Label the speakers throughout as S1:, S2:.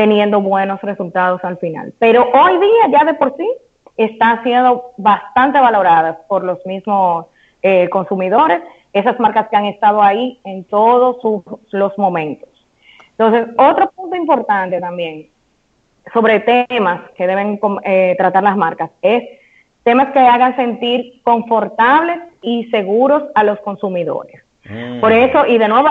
S1: teniendo buenos resultados al final. Pero hoy día ya de por sí están siendo bastante valoradas por los mismos eh, consumidores, esas marcas que han estado ahí en todos los momentos. Entonces, otro punto importante también sobre temas que deben eh, tratar las marcas es temas que hagan sentir confortables y seguros a los consumidores. Mm. Por eso, y de nuevo,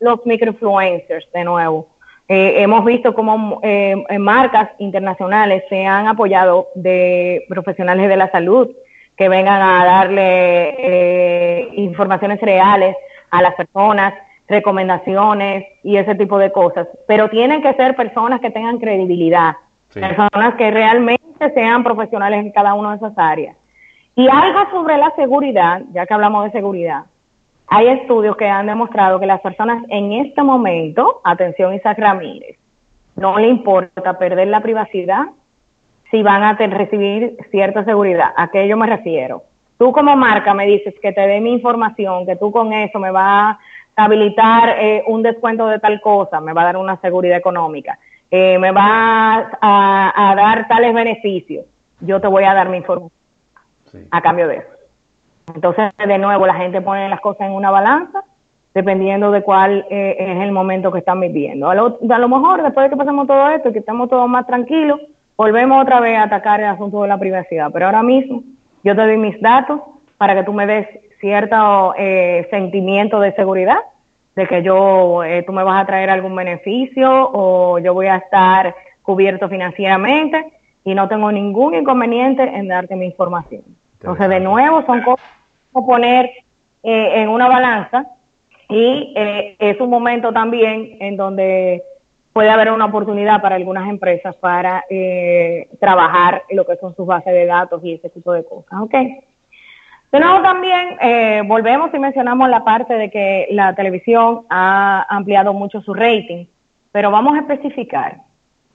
S1: los microinfluencers, de nuevo. Eh, hemos visto cómo eh, marcas internacionales se han apoyado de profesionales de la salud que vengan a darle eh, informaciones reales a las personas, recomendaciones y ese tipo de cosas. Pero tienen que ser personas que tengan credibilidad, personas que realmente sean profesionales en cada una de esas áreas. Y algo sobre la seguridad, ya que hablamos de seguridad, hay estudios que han demostrado que las personas en este momento, atención Isaac Ramírez, no le importa perder la privacidad si van a recibir cierta seguridad. ¿A qué yo me refiero? Tú como marca me dices que te dé mi información, que tú con eso me vas a habilitar eh, un descuento de tal cosa, me va a dar una seguridad económica, eh, me vas a, dar tales beneficios. Yo te voy a dar mi información a cambio de eso. Entonces, de nuevo, la gente pone las cosas en una balanza dependiendo de cuál eh, es el momento que están viviendo. A lo, mejor, después de que pasemos todo esto y que estemos todos más tranquilos, volvemos otra vez a atacar el asunto de la privacidad. Pero ahora mismo, yo te doy mis datos para que tú me des cierto eh, sentimiento de seguridad, de que yo, eh, tú me vas a traer algún beneficio o yo voy a estar cubierto financieramente y no tengo ningún inconveniente en darte mi información. Entonces, de nuevo, son cosas como poner eh, en una balanza y eh, es un momento también en donde puede haber una oportunidad para algunas empresas para eh, trabajar lo que son sus bases de datos y ese tipo de cosas. ¿ok? De nuevo también volvemos y mencionamos la parte de que la televisión ha ampliado mucho su rating, pero vamos a especificar,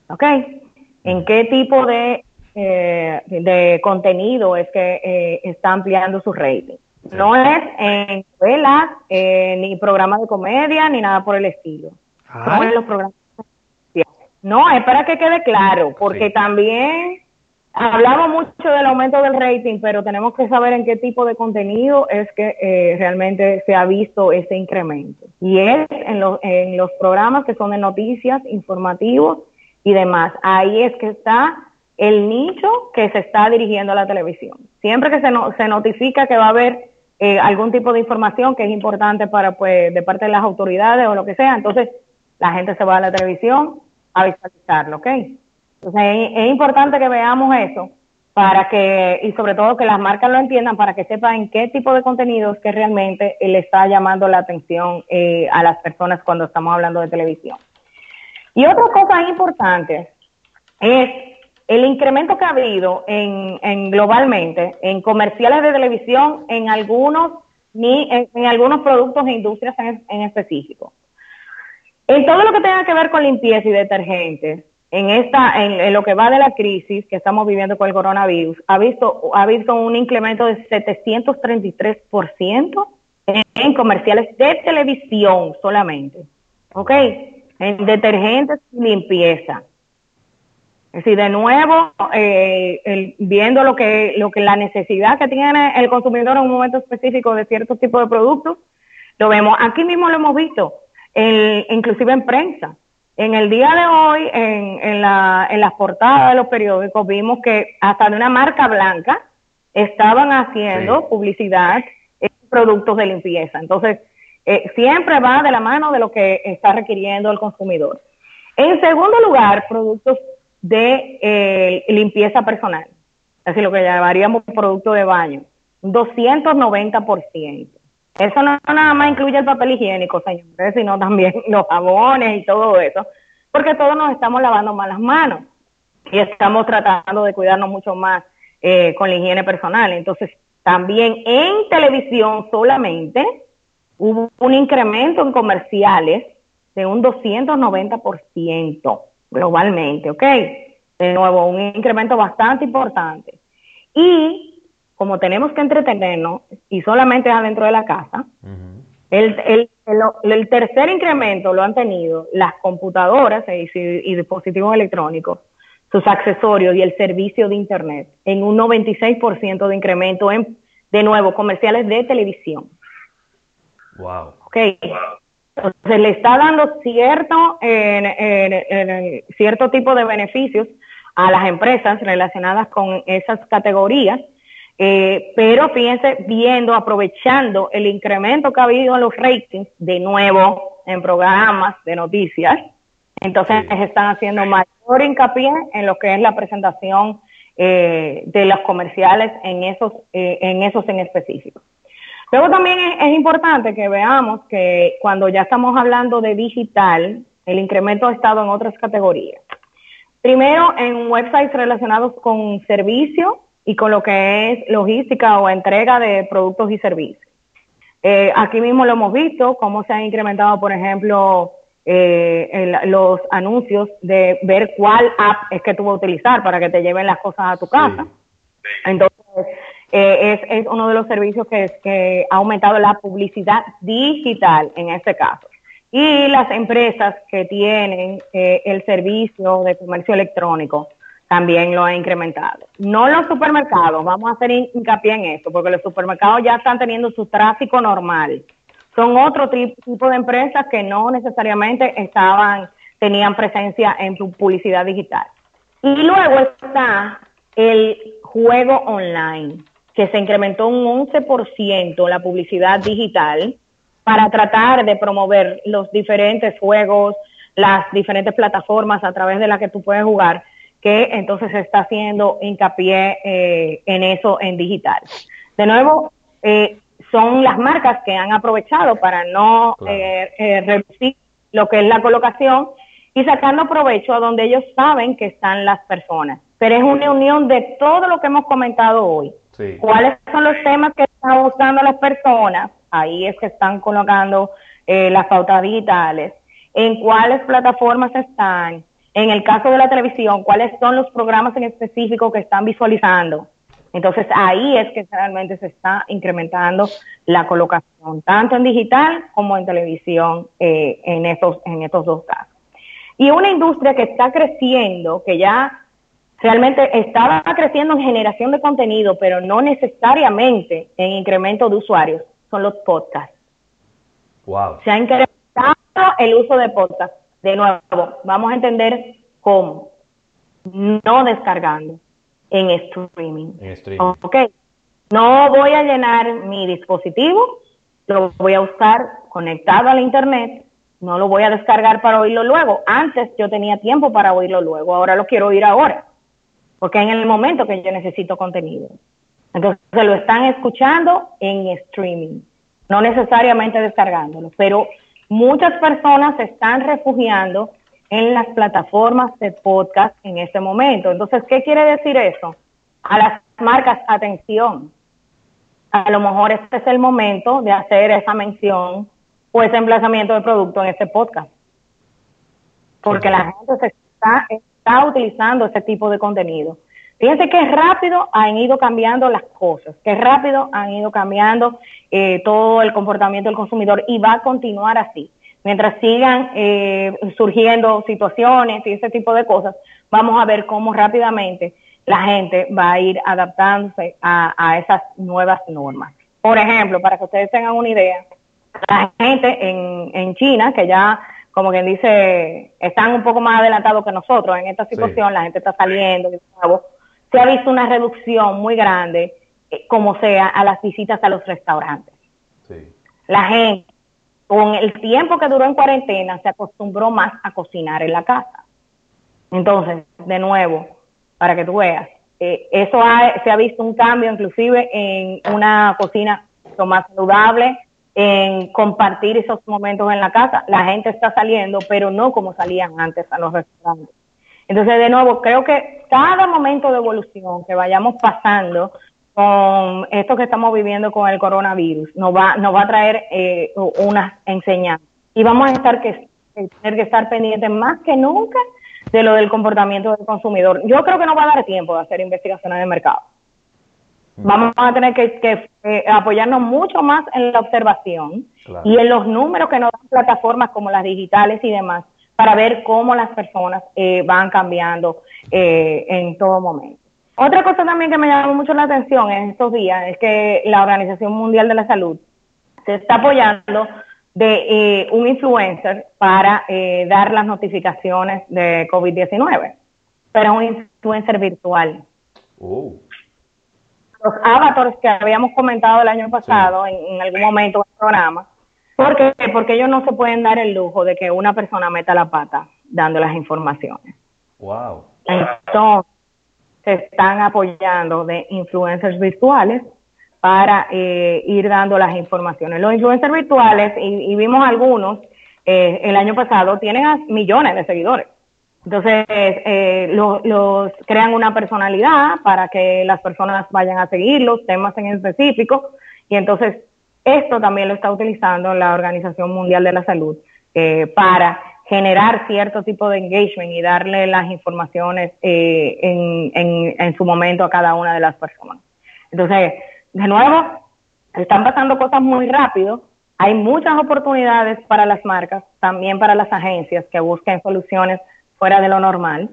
S1: ¿ok? ¿En qué tipo de eh, de contenido es que eh, está ampliando su rating. No es en escuelas, eh, ni programas de comedia, ni nada por el estilo. No es los programas. No, es para que quede claro, porque también hablamos mucho del aumento del rating, pero tenemos que saber en qué tipo de contenido es que eh, realmente se ha visto ese incremento. Y es en, en los programas que son de noticias, informativos y demás. Ahí es que está el nicho que se está dirigiendo a la televisión. Siempre que se, se notifica que va a haber eh, algún tipo de información que es importante para, pues, de parte de las autoridades o lo que sea, entonces la gente se va a la televisión a visualizarlo, ¿ok? Entonces es, importante que veamos eso para que, y sobre todo que las marcas lo entiendan, para que sepan qué tipo de contenidos que realmente le está llamando la atención eh, a las personas cuando estamos hablando de televisión. Y otra cosa importante es el incremento que ha habido en, globalmente en comerciales de televisión en algunos ni en, algunos productos e industrias en, específico. En todo lo que tenga que ver con limpieza y detergentes, en esta, en, lo que va de la crisis que estamos viviendo con el coronavirus, ha visto, ha visto un incremento de 733% en, en comerciales de televisión solamente. ¿Ok? En detergentes y limpieza. Es decir, de nuevo, eh, viendo lo que, lo que la necesidad que tiene el consumidor en un momento específico de ciertos tipos de productos, lo vemos. Aquí mismo lo hemos visto, inclusive en prensa. En el día de hoy, en, en, la, en las portadas de los periódicos, vimos que hasta de una marca blanca estaban haciendo publicidad en productos de limpieza. Entonces, eh, siempre va de la mano de lo que está requiriendo el consumidor. En segundo lugar, productos de eh, limpieza personal, así lo que llamaríamos producto de baño, 290%. Eso no nada más incluye el papel higiénico, señores, sino también los jabones y todo eso, porque todos nos estamos lavando más las manos y estamos tratando de cuidarnos mucho más eh, con la higiene personal. Entonces, también en televisión solamente hubo un incremento en comerciales de un 290% globalmente, ¿ok? De nuevo, un incremento bastante importante. Y como tenemos que entretenernos y solamente adentro de la casa, El, el, tercer incremento lo han tenido las computadoras y, y, dispositivos electrónicos, sus accesorios y el servicio de Internet, en un 96% de incremento en, de nuevo, comerciales de televisión.
S2: Wow.
S1: Ok. Entonces le está dando cierto, cierto tipo de beneficios a las empresas relacionadas con esas categorías eh, pero fíjense, viendo, aprovechando el incremento que ha habido en los ratings, de nuevo en programas de noticias, entonces están haciendo mayor hincapié en lo que es la presentación eh, de los comerciales en esos, eh, en esos en específico. Luego también es, es, importante que veamos que cuando ya estamos hablando de digital, el incremento ha estado en otras categorías. Primero, en websites relacionados con servicios, y con lo que es logística o entrega de productos y servicios. Eh, aquí mismo lo hemos visto, cómo se han incrementado, por ejemplo, eh, los anuncios de ver cuál app es que tú vas a utilizar para que te lleven las cosas a tu casa. Entonces, eh, es, es, uno de los servicios que, que ha aumentado la publicidad digital en este caso. Y las empresas que tienen el servicio de comercio electrónico también lo ha incrementado. No los supermercados, vamos a hacer hincapié en eso, porque los supermercados ya están teniendo su tráfico normal. Son otro tipo de empresas que no necesariamente estaban, tenían presencia en publicidad digital. Y luego está el juego online, que se incrementó un 11% la publicidad digital para tratar de promover los diferentes juegos, las diferentes plataformas a través de las que tú puedes jugar que entonces se está haciendo hincapié eh, en eso en digital. De nuevo, eh, son las marcas que han aprovechado para no eh, reducir lo que es la colocación y sacando provecho a donde ellos saben que están las personas. Pero es una unión de todo lo que hemos comentado hoy. ¿Cuáles son los temas que están buscando las personas? Ahí es que están colocando las pautas digitales. ¿En cuáles plataformas están? En el caso de la televisión, cuáles son los programas en específico que están visualizando. Entonces ahí es que realmente se está incrementando la colocación, tanto en digital como en televisión, eh, en, estos, en estos dos casos. Y una industria que está creciendo, que ya realmente estaba creciendo en generación de contenido, pero no necesariamente en incremento de usuarios, son los podcasts.
S2: Wow.
S1: Se ha incrementado el uso de podcasts. De nuevo, vamos a entender cómo. No descargando en streaming.
S2: En streaming.
S1: Ok. No voy a llenar mi dispositivo, lo voy a usar conectado a la internet, no lo voy a descargar para oírlo luego. Antes yo tenía tiempo para oírlo luego, ahora lo quiero oír ahora, porque en el momento que yo necesito contenido. Entonces lo están escuchando en streaming, no necesariamente descargándolo, pero Muchas personas se están refugiando en las plataformas de podcast en este momento. Entonces, ¿qué quiere decir eso? A las marcas, atención. A lo mejor este es el momento de hacer esa mención o ese emplazamiento de producto en este podcast. Porque la gente se está, está utilizando ese tipo de contenido. Fíjense qué rápido han ido cambiando las cosas, qué rápido han ido cambiando eh, todo el comportamiento del consumidor y va a continuar así. Mientras sigan eh, surgiendo situaciones y ese tipo de cosas, vamos a ver cómo rápidamente la gente va a ir adaptándose a, esas nuevas normas. Por ejemplo, para que ustedes tengan una idea, la gente en, en China, que ya como quien dice, están un poco más adelantados que nosotros en esta situación, la gente está saliendo, se ha visto una reducción muy grande, eh, como sea, a las visitas a los restaurantes. La gente, con el tiempo que duró en cuarentena, se acostumbró más a cocinar en la casa. Entonces, de nuevo, para que tú veas, eh, eso se ha visto un cambio inclusive en una cocina más saludable, en compartir esos momentos en la casa. La gente está saliendo, pero no como salían antes a los restaurantes. Entonces, de nuevo, creo que cada momento de evolución que vayamos pasando con esto que estamos viviendo con el coronavirus, nos va, nos va a traer eh, unas enseñanzas. Y vamos a estar que, tener que estar pendientes más que nunca de lo del comportamiento del consumidor. Yo creo que no va a dar tiempo de hacer investigaciones de mercado. Vamos a tener que, eh, apoyarnos mucho más en la observación y en los números que nos dan plataformas como las digitales y demás para ver cómo las personas eh, van cambiando eh, en todo momento. Otra cosa también que me llamó mucho la atención en estos días es que la Organización Mundial de la Salud se está apoyando de un influencer para dar las notificaciones de COVID-19, pero un influencer virtual. Oh los avatars que habíamos comentado el año pasado en, algún momento en el programa. ¿Por qué? Porque ellos no se pueden dar el lujo de que una persona meta la pata dando las informaciones.
S2: Wow.
S1: Entonces, se están apoyando de influencers virtuales para eh, ir dando las informaciones. Los influencers virtuales, y, vimos algunos eh, el año pasado, tienen millones de seguidores. Entonces, eh, los crean una personalidad para que las personas vayan a seguir los temas en específico. Y entonces, esto también lo está utilizando la Organización Mundial de la Salud eh, para generar cierto tipo de engagement y darle las informaciones eh, en, en, en su momento a cada una de las personas. Entonces, de nuevo, están pasando cosas muy rápido. Hay muchas oportunidades para las marcas, también para las agencias que busquen soluciones fuera de lo normal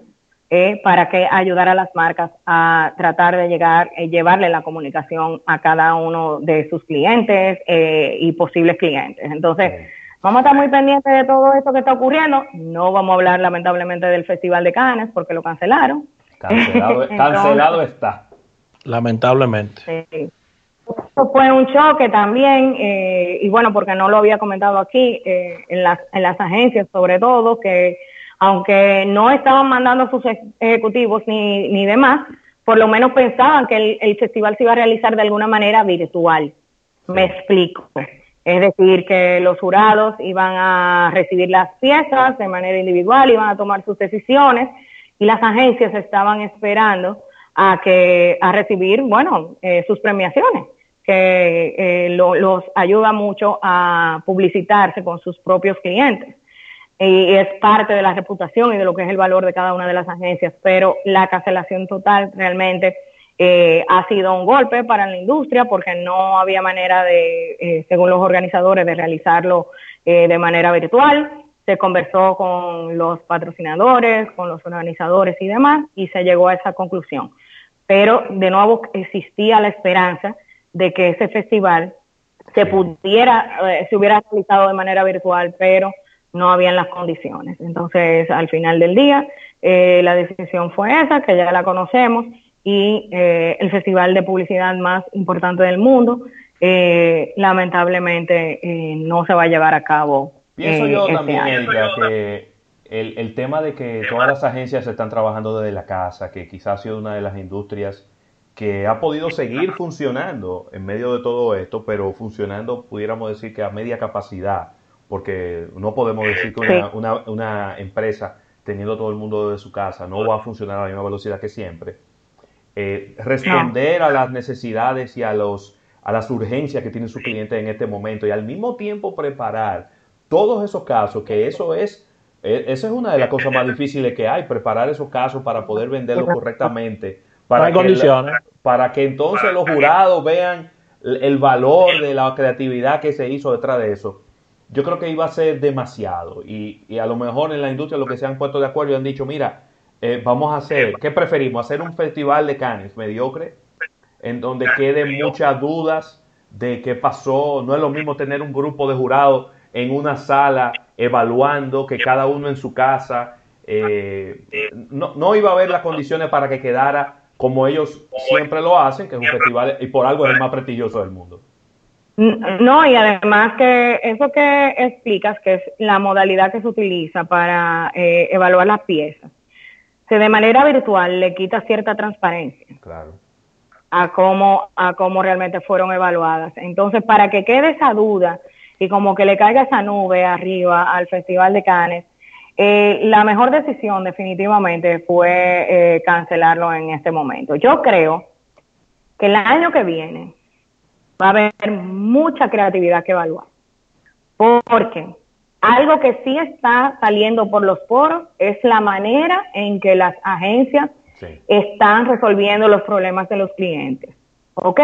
S1: eh, para que ayudar a las marcas a tratar de llegar, eh, llevarle la comunicación a cada uno de sus clientes eh, y posibles clientes. Entonces, vamos a estar muy pendientes de todo esto que está ocurriendo. No vamos a hablar lamentablemente del Festival de Cannes porque lo cancelaron.
S2: Cancelado, cancelado está.
S3: Lamentablemente. Sí.
S1: Esto fue un choque también, y bueno, porque no lo había comentado aquí, en, las, en las agencias sobre todo, que aunque no estaban mandando a sus ejecutivos ni, ni demás, por lo menos pensaban que el, festival se iba a realizar de alguna manera virtual. Me explico. Es decir, que los jurados iban a recibir las piezas de manera individual, iban a tomar sus decisiones y las agencias estaban esperando a que a recibir, bueno, eh, sus premiaciones, que eh, los ayuda mucho a publicitarse con sus propios clientes y es parte de la reputación y de lo que es el valor de cada una de las agencias, pero la cancelación total realmente eh, ha sido un golpe para la industria porque no había manera de, eh, según los organizadores, de realizarlo eh, de manera virtual. Se conversó con los patrocinadores, con los organizadores y demás y se llegó a esa conclusión. Pero de nuevo existía la esperanza de que ese festival se pudiera, se hubiera realizado de manera virtual, pero no habían las condiciones. Entonces, al final del día, eh, la decisión fue esa, que ya la conocemos, y eh, el festival de publicidad más importante del mundo, eh, lamentablemente, no se va a llevar a cabo.
S2: Pienso yo este también, que el, el tema de que todas las agencias están trabajando desde la casa, que quizás ha sido una de las industrias que ha podido seguir funcionando en medio de todo esto, pero funcionando, pudiéramos decir que a media capacidad porque no podemos decir que una, una, empresa teniendo todo el mundo desde su casa no va a funcionar a la misma velocidad que siempre. Eh, responder a las necesidades y a, los, a las urgencias que tiene su cliente en este momento y al mismo tiempo preparar todos esos casos, que eso es, e, esa es una de las cosas más difíciles que hay, preparar esos casos para poder venderlos correctamente. Para,
S3: que,
S2: para que entonces los jurados vean el valor de la creatividad que se hizo detrás de eso yo creo que iba a ser demasiado. Y, y, a lo mejor en la industria lo que se han puesto de acuerdo y han dicho, mira, eh, vamos a hacer, ¿qué preferimos? ¿Hacer un festival de canes mediocre? En donde queden muchas dudas de qué pasó. No es lo mismo tener un grupo de jurados en una sala evaluando que cada uno en su casa. Eh, no, no iba a haber las condiciones para que quedara como ellos siempre lo hacen, que es un festival, y por algo es el más prestigioso del mundo.
S1: No, y además que eso que explicas, que es la modalidad que se utiliza para eh, evaluar las piezas, se de manera virtual le quita cierta transparencia.
S2: Claro.
S1: A cómo, a cómo realmente fueron evaluadas. Entonces, para que quede esa duda y como que le caiga esa nube arriba al Festival de Cannes, eh, la mejor decisión definitivamente fue eh, cancelarlo en este momento. Yo creo que el año que viene, va a haber mucha creatividad que evaluar. Porque algo que sí está saliendo por los poros es la manera en que las agencias están resolviendo los problemas de los clientes. ok,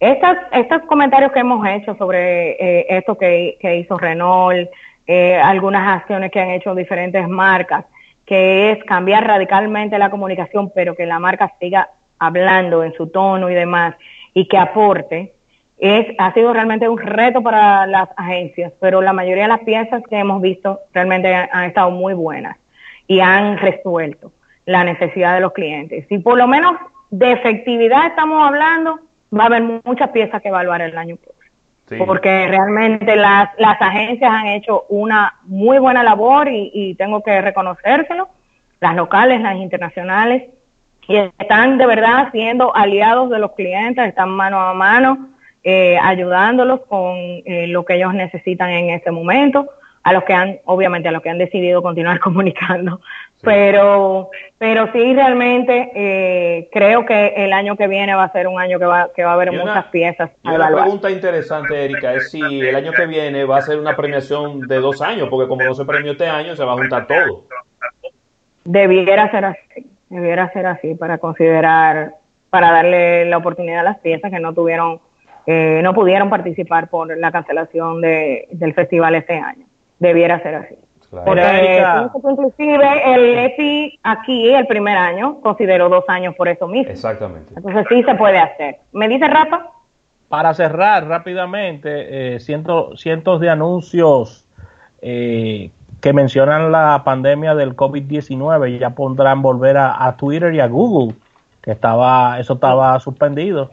S1: estas, estos comentarios que hemos hecho sobre eh, esto que, hizo Renault, eh, algunas acciones que han hecho diferentes marcas, que es cambiar radicalmente la comunicación, pero que la marca siga hablando en su tono y demás, y que aporte, es, ha sido realmente un reto para las agencias, pero la mayoría de las piezas que hemos visto realmente han, estado muy buenas y han resuelto la necesidad de los clientes. Si por lo menos de efectividad estamos hablando, va a haber muchas piezas que evaluar el año próximo. Porque realmente las, las agencias han hecho una muy buena labor y, y tengo que reconocérselo, las locales, las internacionales, y están de verdad siendo aliados de los clientes, están mano a mano eh, ayudándolos con eh, lo que ellos necesitan en ese momento, a los que han, obviamente, a los que han decidido continuar comunicando. Pero, pero sí, realmente eh, creo que el año que viene va a ser un año que va, que va a haber muchas piezas.
S2: Y una pregunta interesante, Erika, es si el año que viene va a ser una premiación de dos años, porque como no se premió este año, se va a juntar todo.
S1: Debiera ser así, debiera ser así para considerar, para darle la oportunidad a las piezas que no tuvieron eh, no pudieron participar por la cancelación de, del festival este año. Debiera ser así. Porque inclusive el EPI aquí, el primer año, consideró dos años por eso mismo.
S2: Exactamente.
S1: Entonces sí se puede hacer. ¿Me dice Rafa?
S3: Para cerrar rápidamente, eh, cientos, cientos de anuncios eh, que mencionan la pandemia del COVID-19 y ya pondrán volver a, a, Twitter y a Google, que estaba eso estaba suspendido.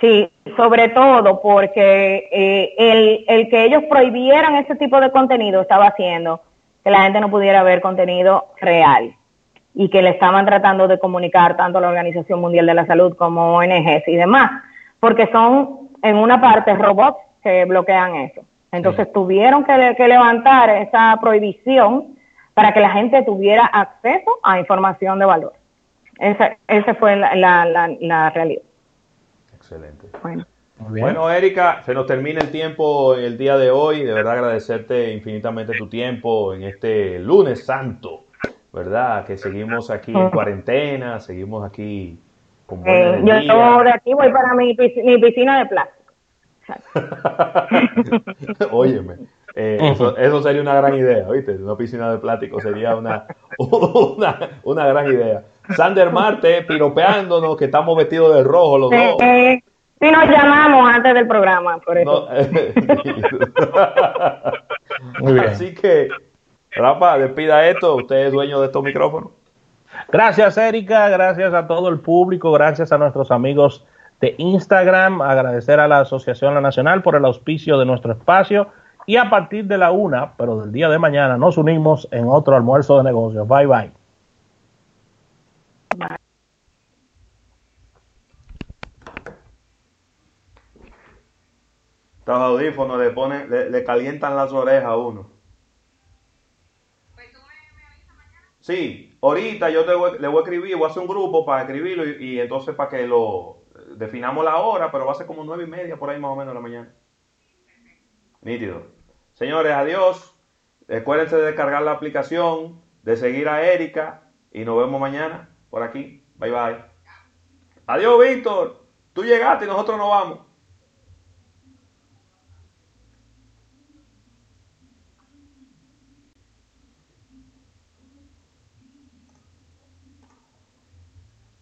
S1: Sí, sobre todo porque eh, el, el que ellos prohibieran ese tipo de contenido estaba haciendo que la gente no pudiera ver contenido real y que le estaban tratando de comunicar tanto a la Organización Mundial de la Salud como ONGs y demás, porque son en una parte robots que bloquean eso. Entonces tuvieron que, que, levantar esa prohibición para que la gente tuviera acceso a información de valor. Esa, esa fue la, la, la realidad.
S2: Excelente. Bueno. Erika, se nos termina el tiempo el día de hoy. De verdad agradecerte infinitamente tu tiempo en este lunes santo, ¿verdad? Que seguimos aquí en cuarentena, seguimos aquí
S1: con buena eh, Yo de aquí voy para mi, piscina de plástico.
S2: Óyeme, eh, eso, sería una gran idea, ¿viste? Una piscina de plástico sería una, una, una gran idea. Sander Marte piropeándonos que estamos vestidos de rojo los dos.
S1: sí, nos llamamos antes del programa, por eso.
S2: Muy bien. Así que, Rafa, despida esto. Usted es dueño de estos micrófonos.
S3: Gracias, Erika. Gracias a todo el público. Gracias a nuestros amigos de Instagram. Agradecer a la Asociación La Nacional por el auspicio de nuestro espacio. Y a partir de la una, pero del día de mañana, nos unimos en otro almuerzo de negocios. Bye, bye.
S2: Estos audífonos le ponen, le, calientan las orejas a uno. Sí, ahorita yo le voy a escribir, voy a hacer un grupo para escribirlo y, entonces para que lo definamos la hora, pero va a ser como nueve y media por ahí más o menos de la mañana. Nítido. Señores, adiós. Recuérdense de descargar la aplicación, de seguir a Erika y nos vemos mañana por aquí. Bye bye. Adiós, Víctor. Tú llegaste y nosotros nos vamos.